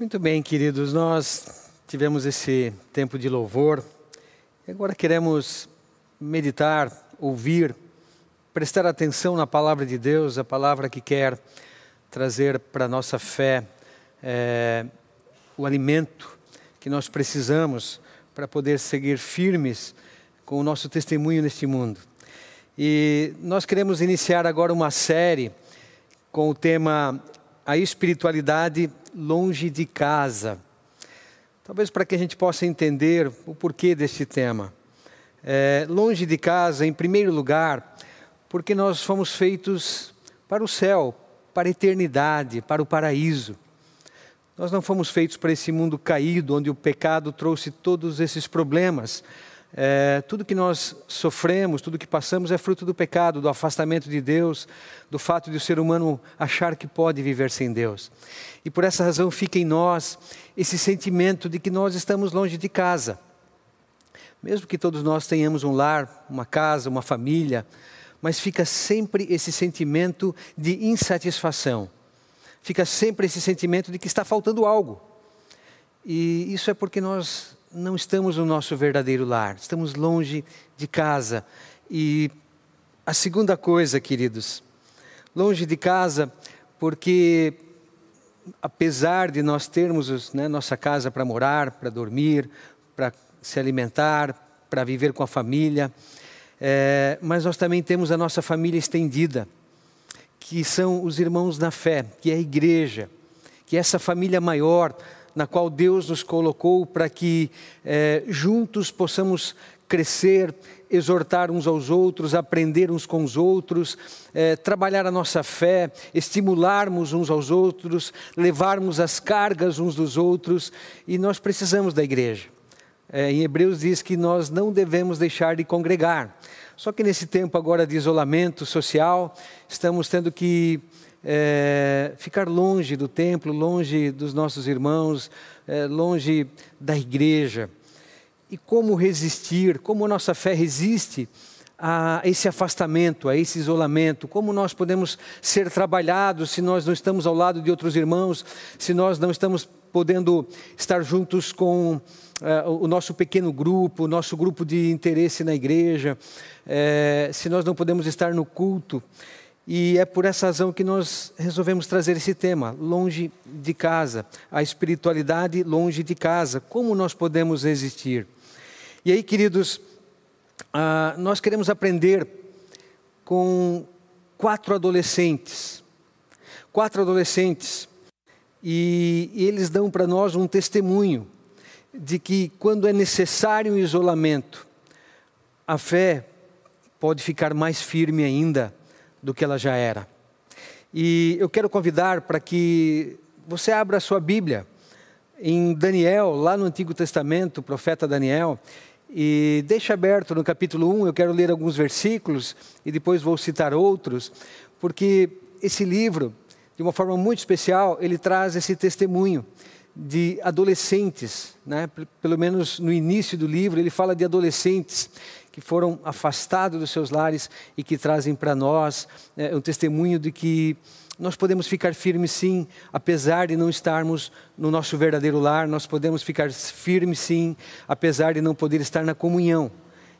Muito bem, queridos, nós tivemos esse tempo de louvor. Agora queremos meditar, ouvir, prestar atenção na palavra de Deus, a palavra que quer trazer para a nossa fé é, o alimento que nós precisamos para poder seguir firmes com o nosso testemunho neste mundo. E nós queremos iniciar agora uma série com o tema A Espiritualidade longe de casa. Talvez para que a gente possa entender o porquê deste tema. É, longe de casa, em primeiro lugar, porque nós fomos feitos para o céu, para a eternidade, para o paraíso. Nós não fomos feitos para esse mundo caído, onde o pecado trouxe todos esses problemas. É, tudo que nós sofremos, tudo que passamos é fruto do pecado, do afastamento de Deus, do fato de o ser humano achar que pode viver sem Deus. E por essa razão fica em nós esse sentimento de que nós estamos longe de casa. Mesmo que todos nós tenhamos um lar, uma casa, uma família, mas fica sempre esse sentimento de insatisfação fica sempre esse sentimento de que está faltando algo. E isso é porque nós não estamos no nosso verdadeiro lar, estamos longe de casa. E a segunda coisa, queridos, longe de casa, porque apesar de nós termos né, nossa casa para morar, para dormir, para se alimentar, para viver com a família, é, mas nós também temos a nossa família estendida que são os irmãos na fé, que é a igreja, que é essa família maior na qual Deus nos colocou para que é, juntos possamos crescer, exortar uns aos outros, aprender uns com os outros, é, trabalhar a nossa fé, estimularmos uns aos outros, levarmos as cargas uns dos outros, e nós precisamos da igreja. É, em Hebreus diz que nós não devemos deixar de congregar. Só que nesse tempo agora de isolamento social, estamos tendo que é, ficar longe do templo, longe dos nossos irmãos, é, longe da igreja. E como resistir, como a nossa fé resiste a esse afastamento, a esse isolamento? Como nós podemos ser trabalhados se nós não estamos ao lado de outros irmãos, se nós não estamos podendo estar juntos com uh, o nosso pequeno grupo, o nosso grupo de interesse na igreja, uh, se nós não podemos estar no culto. E é por essa razão que nós resolvemos trazer esse tema, longe de casa, a espiritualidade longe de casa, como nós podemos resistir. E aí, queridos, uh, nós queremos aprender com quatro adolescentes, quatro adolescentes. E, eles dão para nós um testemunho de que quando é necessário um isolamento, a fé pode ficar mais firme ainda do que ela já era. E eu quero convidar para que você abra a sua Bíblia em Daniel, lá no Antigo Testamento, o profeta Daniel, e deixa aberto no capítulo 1, eu quero ler alguns versículos e depois vou citar outros, porque esse livro de uma forma muito especial, ele traz esse testemunho de adolescentes, né? pelo menos no início do livro, ele fala de adolescentes que foram afastados dos seus lares e que trazem para nós é, um testemunho de que nós podemos ficar firmes sim, apesar de não estarmos no nosso verdadeiro lar, nós podemos ficar firmes sim, apesar de não poder estar na comunhão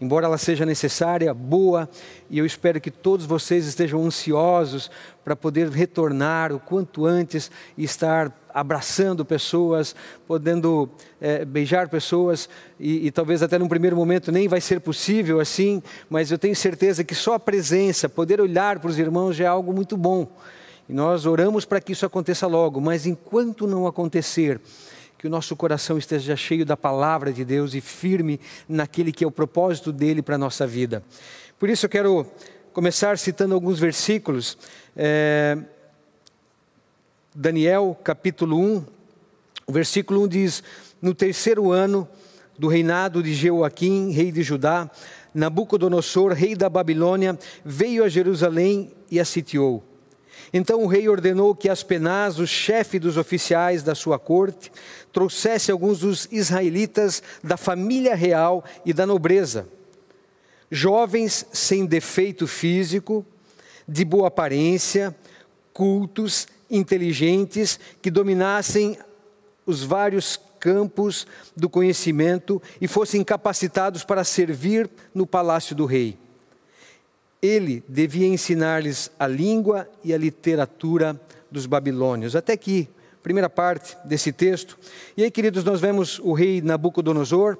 embora ela seja necessária, boa, e eu espero que todos vocês estejam ansiosos para poder retornar o quanto antes e estar abraçando pessoas, podendo é, beijar pessoas, e, e, talvez até num primeiro momento nem vai ser possível assim, mas eu tenho certeza que só a presença, poder olhar para os irmãos já é algo muito bom. E nós oramos para que isso aconteça logo, mas enquanto não acontecer, que o nosso coração esteja cheio da palavra de Deus e firme naquele que é o propósito dele para a nossa vida. Por isso eu quero começar citando alguns versículos. É, Daniel, capítulo 1, o versículo 1 diz: No terceiro ano do reinado de Jeoaquim, rei de Judá, Nabucodonosor, rei da Babilônia, veio a Jerusalém e a sitiou. Então o rei ordenou que Aspenaz, o chefe dos oficiais da sua corte, trouxesse alguns dos israelitas da família real e da nobreza, jovens sem defeito físico, de boa aparência, cultos, inteligentes, que dominassem os vários campos do conhecimento e fossem capacitados para servir no palácio do rei. Ele devia ensinar-lhes a língua e a literatura dos babilônios. Até aqui, primeira parte desse texto. E aí, queridos, nós vemos o rei Nabucodonosor,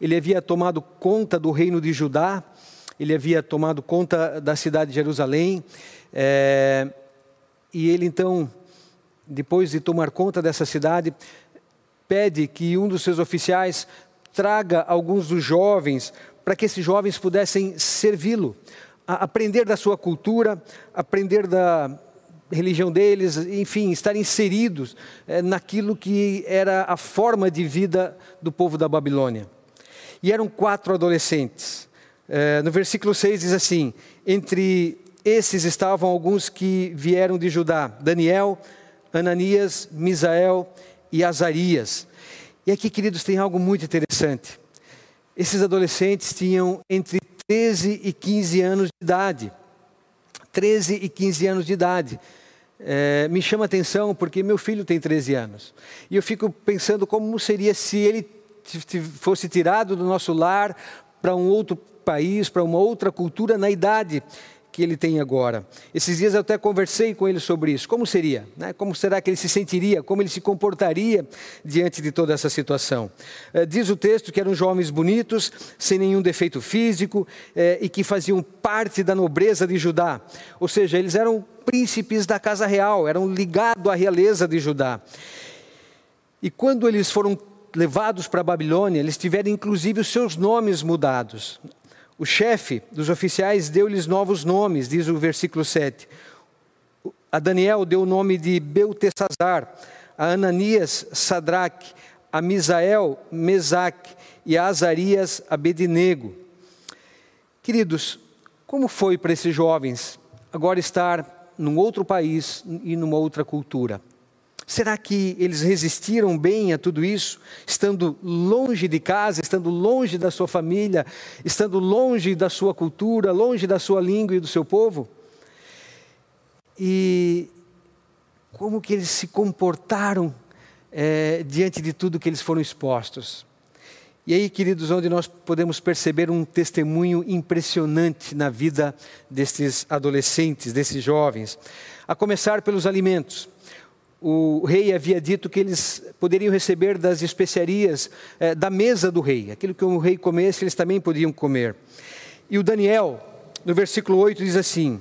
ele havia tomado conta do reino de Judá, ele havia tomado conta da cidade de Jerusalém, é, e ele então, depois de tomar conta dessa cidade, pede que um dos seus oficiais traga alguns dos jovens para que esses jovens pudessem servi-lo, aprender da sua cultura, aprender da religião deles, enfim, estar inseridos é, naquilo que era a forma de vida do povo da Babilônia. E eram quatro adolescentes. É, no versículo 6 diz assim: Entre esses estavam alguns que vieram de Judá: Daniel, Ananias, Misael e Azarias. E aqui, queridos, tem algo muito interessante. Esses adolescentes tinham entre 13 e 15 anos de idade. 13 e 15 anos de idade. É, me chama atenção porque meu filho tem 13 anos. E eu fico pensando como seria se ele fosse tirado do nosso lar para um outro país, para uma outra cultura na idade que ele tem agora. Esses dias eu até conversei com ele sobre isso. Como seria? Né? Como será que ele se sentiria? Como ele se comportaria diante de toda essa situação? É, diz o texto que eram jovens bonitos, sem nenhum defeito físico é, e que faziam parte da nobreza de Judá. Ou seja, eles eram príncipes da casa real, eram ligados à realeza de Judá. E quando eles foram levados para a Babilônia, eles tiveram inclusive os seus nomes mudados. O chefe dos oficiais deu-lhes novos nomes, diz o versículo 7. A Daniel deu o nome de Beltesazar, a Ananias, Sadraque, a Misael, Mesaque e a Azarias, Abednego. Queridos, como foi para esses jovens agora estar num outro país e numa outra cultura? Será que eles resistiram bem a tudo isso, estando longe de casa, estando longe da sua família, estando longe da sua cultura, longe da sua língua e do seu povo? E como que eles se comportaram é, diante de tudo que eles foram expostos? E aí, queridos, onde nós podemos perceber um testemunho impressionante na vida destes adolescentes, desses jovens, a começar pelos alimentos o rei havia dito que eles poderiam receber das especiarias eh, da mesa do rei. Aquilo que o rei comesse, eles também podiam comer. E o Daniel, no versículo 8, diz assim: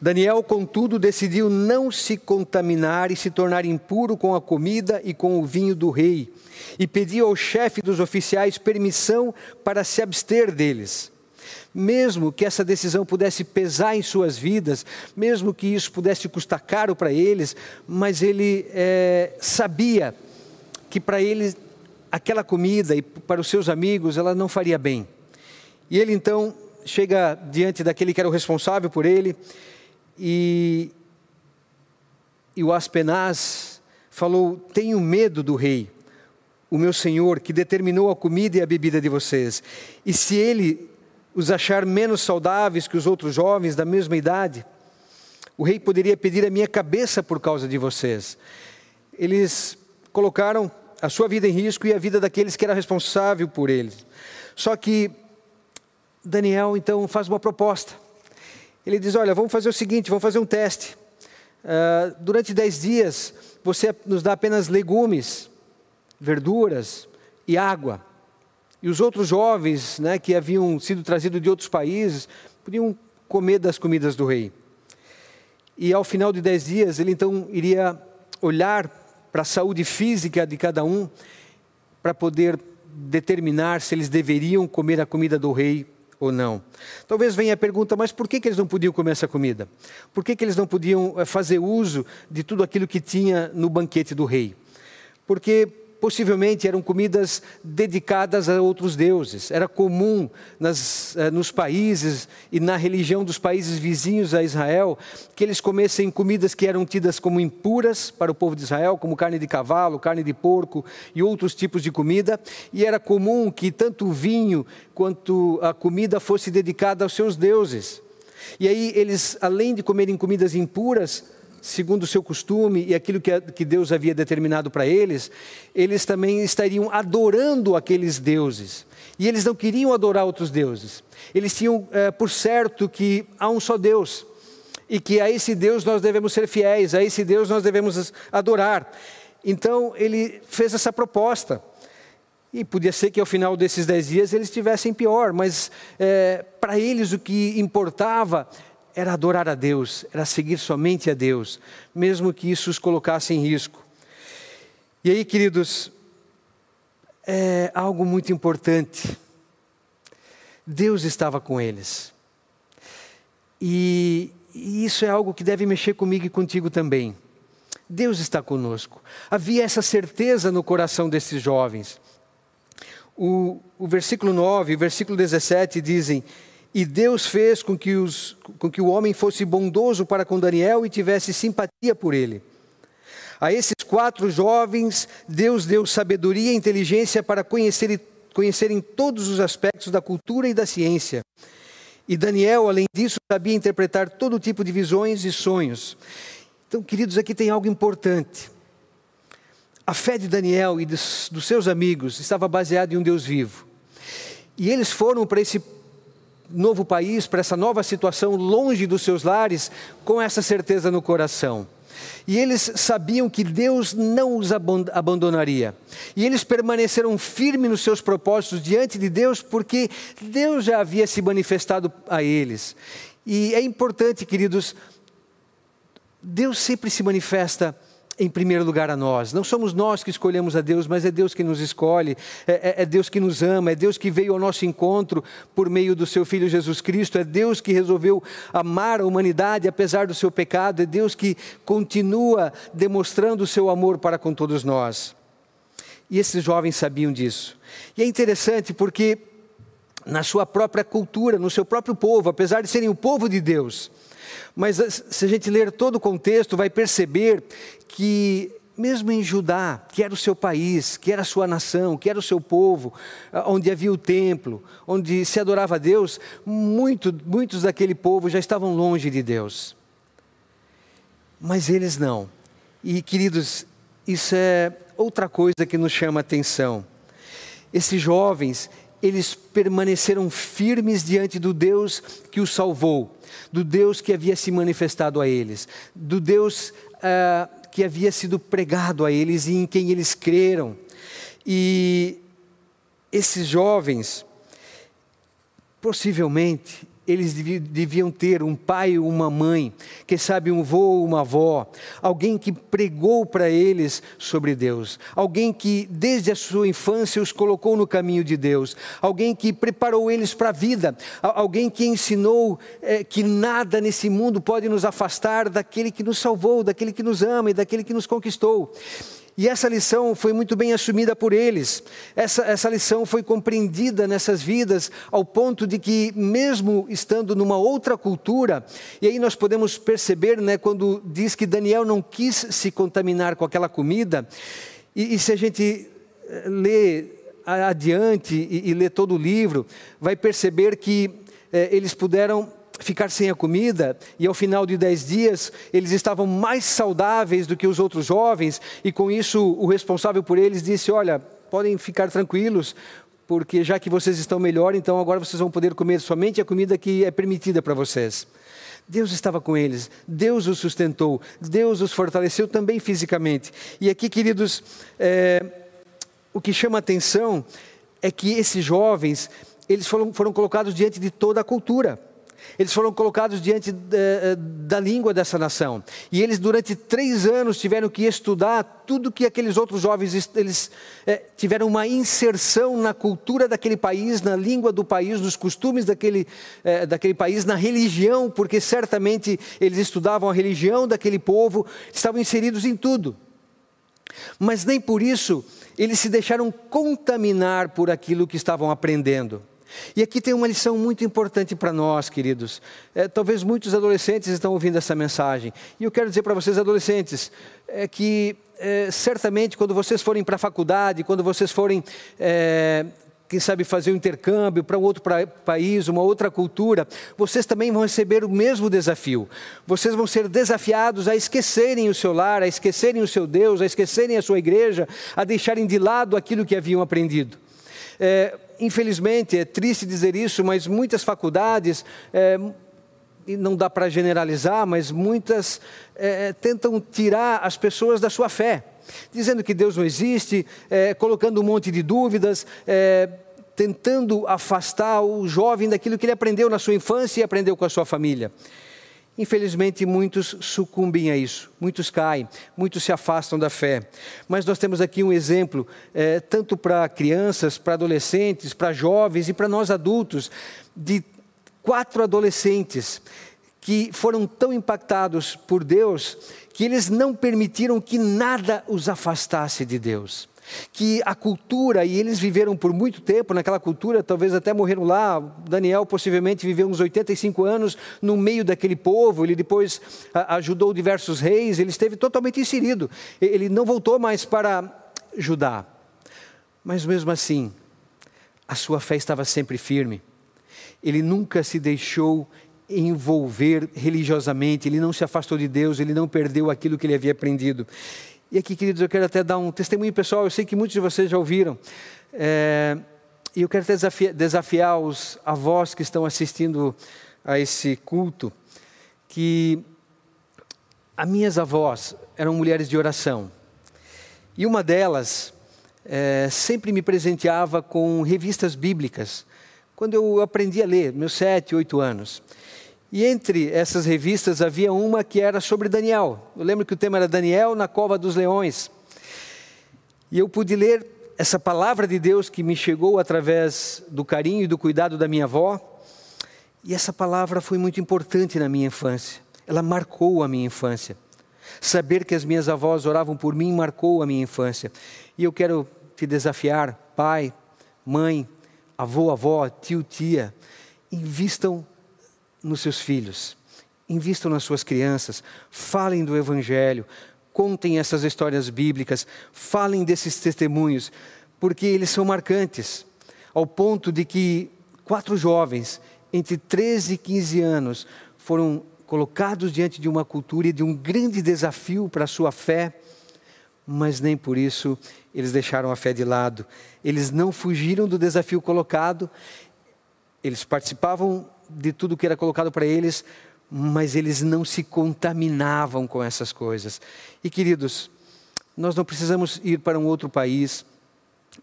Daniel, contudo, decidiu não se contaminar e se tornar impuro com a comida e com o vinho do rei, e pediu ao chefe dos oficiais permissão para se abster deles mesmo que essa decisão pudesse pesar em suas vidas, mesmo que isso pudesse custar caro para eles, mas ele é, sabia que para ele aquela comida e para os seus amigos ela não faria bem. E ele então chega diante daquele que era o responsável por ele e, e o Aspenaz falou: Tenho medo do rei, o meu senhor, que determinou a comida e a bebida de vocês. E se ele os achar menos saudáveis que os outros jovens da mesma idade. O rei poderia pedir a minha cabeça por causa de vocês. Eles colocaram a sua vida em risco e a vida daqueles que eram responsáveis por eles. Só que Daniel então faz uma proposta. Ele diz: Olha, vamos fazer o seguinte, vamos fazer um teste. Uh, durante dez dias, você nos dá apenas legumes, verduras e água. E os outros jovens né, que haviam sido trazidos de outros países podiam comer das comidas do rei. E ao final de dez dias, ele então iria olhar para a saúde física de cada um, para poder determinar se eles deveriam comer a comida do rei ou não. Talvez venha a pergunta, mas por que, que eles não podiam comer essa comida? Por que, que eles não podiam eh, fazer uso de tudo aquilo que tinha no banquete do rei? Porque possivelmente eram comidas dedicadas a outros deuses. Era comum nas, eh, nos países e na religião dos países vizinhos a Israel que eles comessem comidas que eram tidas como impuras para o povo de Israel, como carne de cavalo, carne de porco e outros tipos de comida. E era comum que tanto o vinho quanto a comida fosse dedicada aos seus deuses. E aí eles, além de comerem comidas impuras, segundo o seu costume e aquilo que, que Deus havia determinado para eles, eles também estariam adorando aqueles deuses. E eles não queriam adorar outros deuses. Eles tinham é, por certo que há um só Deus e que a esse Deus nós devemos ser fiéis, a esse Deus nós devemos adorar. Então ele fez essa proposta. E podia ser que ao final desses dez dias eles estivessem pior, mas é, para eles o que importava era adorar a Deus, era seguir somente a Deus, mesmo que isso os colocasse em risco. E aí, queridos, é algo muito importante. Deus estava com eles. E, e isso é algo que deve mexer comigo e contigo também. Deus está conosco. Havia essa certeza no coração desses jovens. O, o versículo 9 e o versículo 17 dizem: E Deus fez com que, os, com que o homem fosse bondoso para com Daniel e tivesse simpatia por ele. A esses quatro jovens, Deus deu sabedoria e inteligência para conhecerem, conhecerem todos os aspectos da cultura e da ciência. E Daniel, além disso, sabia interpretar todo tipo de visões e sonhos. Então, queridos, aqui tem algo importante. A fé de Daniel e dos, dos seus amigos estava baseada em um Deus vivo. E eles foram para esse novo país, para essa nova situação, longe dos seus lares, com essa certeza no coração. E eles sabiam que Deus não os abandonaria. E eles permaneceram firmes nos seus propósitos diante de Deus, porque Deus já havia se manifestado a eles. E é importante, queridos, Deus sempre se manifesta em primeiro lugar a nós. Não somos nós que escolhemos a Deus, mas é Deus que nos escolhe, é, é, é, Deus que nos ama, é Deus que veio ao nosso encontro por meio do seu Filho Jesus Cristo, é Deus que resolveu amar a humanidade apesar do seu pecado, é Deus que continua demonstrando o seu amor para com todos nós. E esses jovens sabiam disso. E é interessante porque na sua própria cultura, no seu próprio povo, apesar de serem o povo de Deus, mas se a gente ler todo o contexto, vai perceber que mesmo em Judá, que era o seu país, que era a sua nação, que era o seu povo, onde havia o templo, onde se adorava a Deus, muito, muitos daquele povo já estavam longe de Deus. Mas eles não. E queridos, isso é outra coisa que nos chama a atenção. Esses jovens, eles permaneceram firmes diante do Deus que os salvou, do Deus que havia se manifestado a eles, do Deus uh, que havia sido pregado a eles e em quem eles creram. E esses jovens, possivelmente, eles deviam ter um pai ou uma mãe, quem sabe um avô ou uma avó, alguém que pregou para eles sobre Deus, alguém que desde a sua infância os colocou no caminho de Deus, alguém que preparou eles para a vida, alguém que ensinou é, que nada nesse mundo pode nos afastar daquele que nos salvou, daquele que nos ama e daquele que nos conquistou. E essa lição foi muito bem assumida por eles. Essa, essa lição foi compreendida nessas vidas ao ponto de que, mesmo estando numa outra cultura, e aí nós podemos perceber, né, quando diz que Daniel não quis se contaminar com aquela comida, e, e se a gente eh, lê adiante e, e lê todo o livro, vai perceber que eh, eles puderam ficar sem a comida, e ao final de dez dias eles estavam mais saudáveis do que os outros jovens, e com isso o responsável por eles disse: Olha, podem ficar tranquilos, porque já que vocês estão melhor, então agora vocês vão poder comer somente a comida que é permitida para vocês. Deus estava com eles, Deus os sustentou, Deus os fortaleceu também fisicamente. E aqui, queridos, é, o que chama atenção é que esses jovens, eles foram, foram colocados diante de toda a cultura. Eles foram colocados diante da, eh, da, língua dessa nação. E eles, durante três anos, tiveram que estudar tudo que aqueles outros jovens, eles é, tiveram uma inserção na cultura daquele país, na língua do país, nos costumes daquele, é, daquele país, na religião, porque certamente eles estudavam a religião daquele povo, estavam inseridos em tudo. Mas nem por isso eles se deixaram contaminar por aquilo que estavam aprendendo. E aqui tem uma lição muito importante para nós, queridos. É, talvez muitos adolescentes estão ouvindo essa mensagem. E eu quero dizer para vocês, adolescentes, é que é, certamente quando vocês forem para a faculdade, quando vocês forem é, quem sabe fazer um intercâmbio para um outro pra, país, uma outra cultura, vocês também vão receber o mesmo desafio. Vocês vão ser desafiados a esquecerem o seu lar, a esquecerem o seu Deus, a esquecerem a sua igreja, a deixarem de lado aquilo que haviam aprendido. É, infelizmente, é triste dizer isso, mas muitas faculdades, é, e não dá para generalizar, mas muitas é, tentam tirar as pessoas da sua fé dizendo que Deus não existe, é, colocando um monte de dúvidas, é, tentando afastar o jovem daquilo que ele aprendeu na sua infância e aprendeu com a sua família. Infelizmente, muitos sucumbem a isso, muitos caem, muitos se afastam da fé. Mas nós temos aqui um exemplo, é, tanto para crianças, para adolescentes, para jovens e para nós adultos, de quatro adolescentes que foram tão impactados por Deus que eles não permitiram que nada os afastasse de Deus. Que a cultura, e eles viveram por muito tempo naquela cultura, talvez até morreram lá. Daniel possivelmente viveu uns 85 anos no meio daquele povo. Ele depois ajudou diversos reis, ele esteve totalmente inserido. Ele não voltou mais para Judá. Mas mesmo assim, a sua fé estava sempre firme. Ele nunca se deixou envolver religiosamente, ele não se afastou de Deus, ele não perdeu aquilo que ele havia aprendido. E aqui, queridos, eu quero até dar um testemunho pessoal, eu sei que muitos de vocês já ouviram, é, e eu quero até desafiar, desafiar os avós que estão assistindo a esse culto, que as minhas avós eram mulheres de oração, e uma delas é, sempre me presenteava com revistas bíblicas, quando eu aprendi a ler, meus sete, oito anos. E entre essas revistas havia uma que era sobre Daniel. Eu lembro que o tema era Daniel na cova dos leões. E eu pude ler essa palavra de Deus que me chegou através do carinho e do cuidado da minha avó. E essa palavra foi muito importante na minha infância. Ela marcou a minha infância. Saber que as minhas avós oravam por mim marcou a minha infância. E eu quero te desafiar, pai, mãe, avô, avó, tio, tia, invistam nos seus filhos, invistam nas suas crianças, falem do Evangelho, contem essas histórias bíblicas, falem desses testemunhos, porque eles são marcantes, ao ponto de que quatro jovens, entre 13 e 15 anos, foram colocados diante de uma cultura e de um grande desafio para a sua fé, mas nem por isso eles deixaram a fé de lado. Eles não fugiram do desafio colocado, eles participavam de tudo que era colocado para eles, mas eles não se contaminavam com essas coisas. E queridos, nós não precisamos ir para um outro país,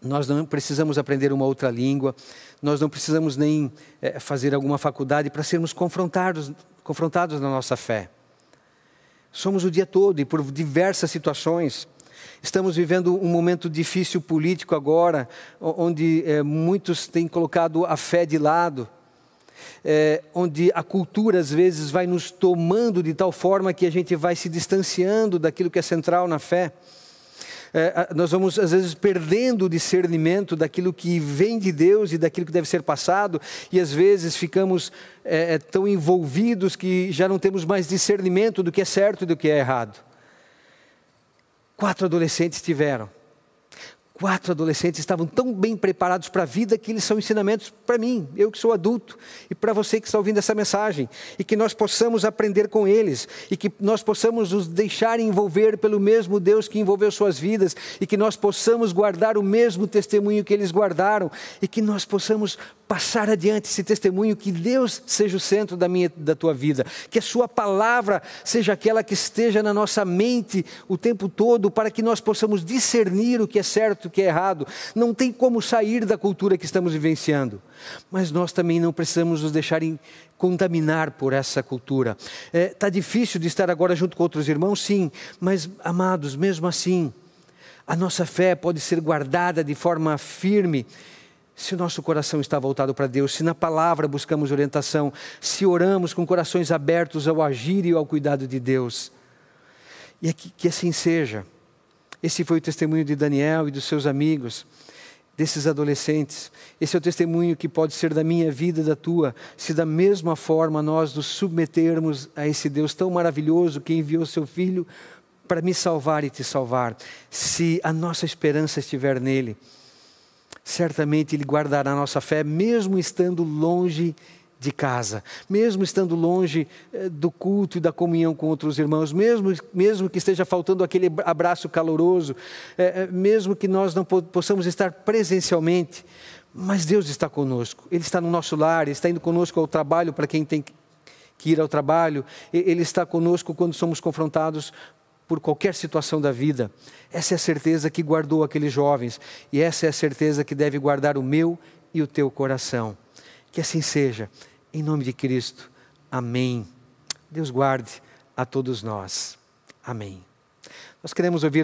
nós não precisamos aprender uma outra língua, nós não precisamos nem é, fazer alguma faculdade para sermos confrontados, confrontados na nossa fé. Somos o dia todo e por diversas situações. Estamos vivendo um momento difícil político agora, onde é, muitos têm colocado a fé de lado é, onde a cultura às vezes vai nos tomando de tal forma que a gente vai se distanciando daquilo que é central na fé. É, nós vamos às vezes perdendo o discernimento daquilo que vem de Deus e daquilo que deve ser passado, e às vezes ficamos é, é tão envolvidos que já não temos mais discernimento do que é certo e do que é errado. Quatro adolescentes tiveram quatro adolescentes estavam tão bem preparados para a vida que eles são ensinamentos para mim, eu que sou adulto, e para você que está ouvindo essa mensagem, e que nós possamos aprender com eles, e que nós possamos nos deixar envolver pelo mesmo Deus que envolveu suas vidas, e que nós possamos guardar o mesmo testemunho que eles guardaram, e que nós possamos passar adiante esse testemunho, que Deus seja o centro da minha da tua vida, que a sua palavra seja aquela que esteja na nossa mente o tempo todo para que nós possamos discernir o que é certo, e o que é errado. Não tem como sair da cultura que estamos vivenciando. Mas nós também não precisamos nos deixar contaminar por essa cultura. Está é, tá difícil de estar agora junto com outros irmãos, sim, mas amados, mesmo assim, a nossa fé pode ser guardada de forma firme se o nosso coração está voltado para Deus, se na palavra buscamos orientação, se oramos com corações abertos ao agir e ao cuidado de Deus. E é que, que assim seja. Esse foi o testemunho de Daniel e dos seus amigos, desses adolescentes. Esse é o testemunho que pode ser da minha vida e da tua, se da mesma forma nós nos submetermos a esse Deus tão maravilhoso que enviou seu Filho para me salvar e te salvar. Se a nossa esperança estiver nele certamente Ele guardará nossa fé, mesmo estando longe de casa, mesmo estando longe eh, do culto e da comunhão com outros irmãos, mesmo, mesmo que esteja faltando aquele abraço caloroso, eh, eh, mesmo que nós não possamos estar presencialmente, mas Deus está conosco, Ele está no nosso lar, Ele está indo conosco ao trabalho para quem tem que ir ao trabalho, Ele está conosco quando somos confrontados por qualquer situação da vida. Essa é a certeza que guardou aqueles jovens e essa é a certeza que deve guardar o meu e o teu coração. Que assim seja, em nome de Cristo. Amém. Deus guarde a todos nós. Amém. Nós queremos ouvir